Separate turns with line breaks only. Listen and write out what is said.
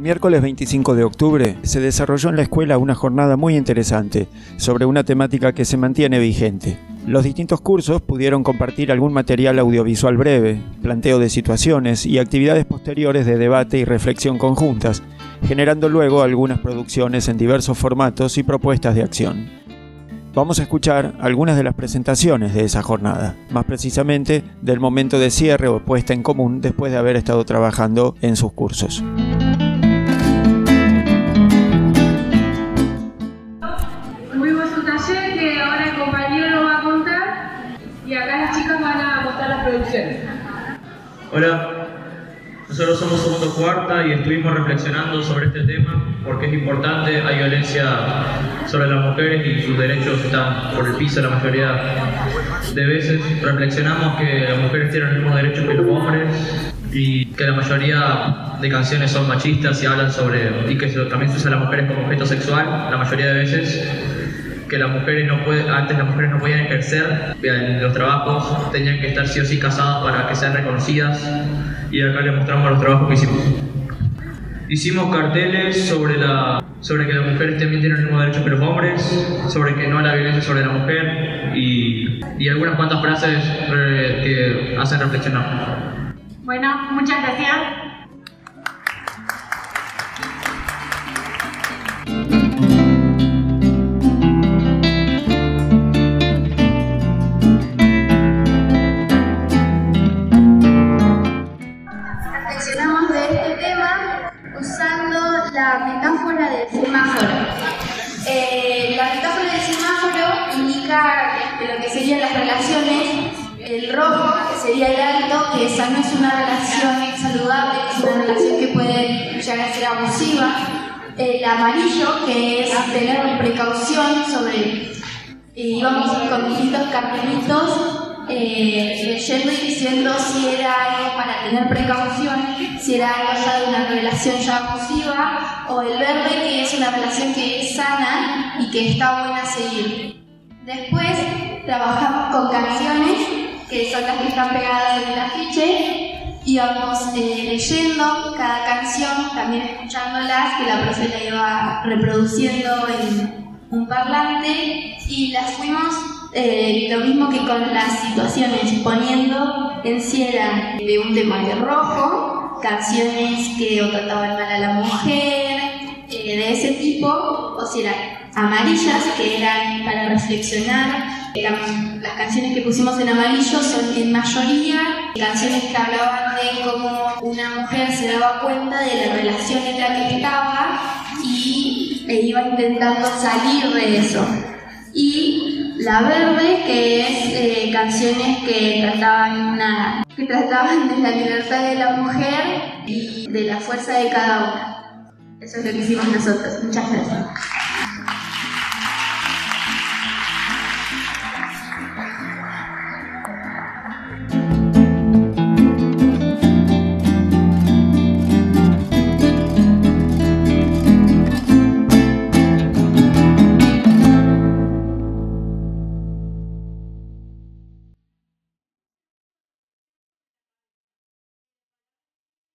El miércoles 25 de octubre se desarrolló en la escuela una jornada muy interesante sobre una temática que se mantiene vigente. Los distintos cursos pudieron compartir algún material audiovisual breve, planteo de situaciones y actividades posteriores de debate y reflexión conjuntas, generando luego algunas producciones en diversos formatos y propuestas de acción. Vamos a escuchar algunas de las presentaciones de esa jornada, más precisamente del momento de cierre o puesta en común después de haber estado trabajando en sus cursos.
Y acá las chicas van a mostrar las producciones.
Hola, nosotros somos Segundo Cuarta y estuvimos reflexionando sobre este tema porque es importante, hay violencia sobre las mujeres y sus derechos están por el piso la mayoría de veces. Reflexionamos que las mujeres tienen los mismos derechos que los hombres y que la mayoría de canciones son machistas y hablan sobre, y que también se usa a las mujeres como objeto sexual, la mayoría de veces que las mujeres no pueden, antes las mujeres no podían ejercer en los trabajos, tenían que estar sí o sí casadas para que sean reconocidas y acá les mostramos los trabajos que hicimos. Hicimos carteles sobre, la, sobre que las mujeres también tienen el mismo derecho que los hombres, sobre que no hay la violencia sobre la mujer y, y algunas cuantas frases eh, que hacen reflexionar.
Bueno, muchas gracias.
Semáforo. Eh, la metáfora del semáforo indica lo que serían las relaciones. El rojo, sería el alto, que esa no es una relación saludable, es una relación que puede llegar a ser abusiva. El amarillo, que es tener precaución sobre. Y vamos con distintos cartelitos eh, leyendo y diciendo si era algo para tener precaución, si era algo ya de una relación ya abusiva, o el verde que es una relación que es sana y que está buena seguir. Después trabajamos con canciones, que son las que están pegadas en el afiche, íbamos eh, leyendo cada canción, también escuchándolas, que la profesora iba reproduciendo en un parlante, y las fuimos eh, lo mismo que con las situaciones, poniendo en si eran de un tema de rojo, canciones que trataban mal a la mujer, eh, de ese tipo, o si eran amarillas, que eran para reflexionar. Las canciones que pusimos en amarillo son en mayoría canciones que hablaban de cómo una mujer se daba cuenta de la relación en la que estaba y e iba intentando salir de eso. Y la verde, que es eh, canciones que trataban, una, que trataban de la libertad de la mujer y de la fuerza de cada una. Eso es lo que hicimos nosotros. Muchas gracias.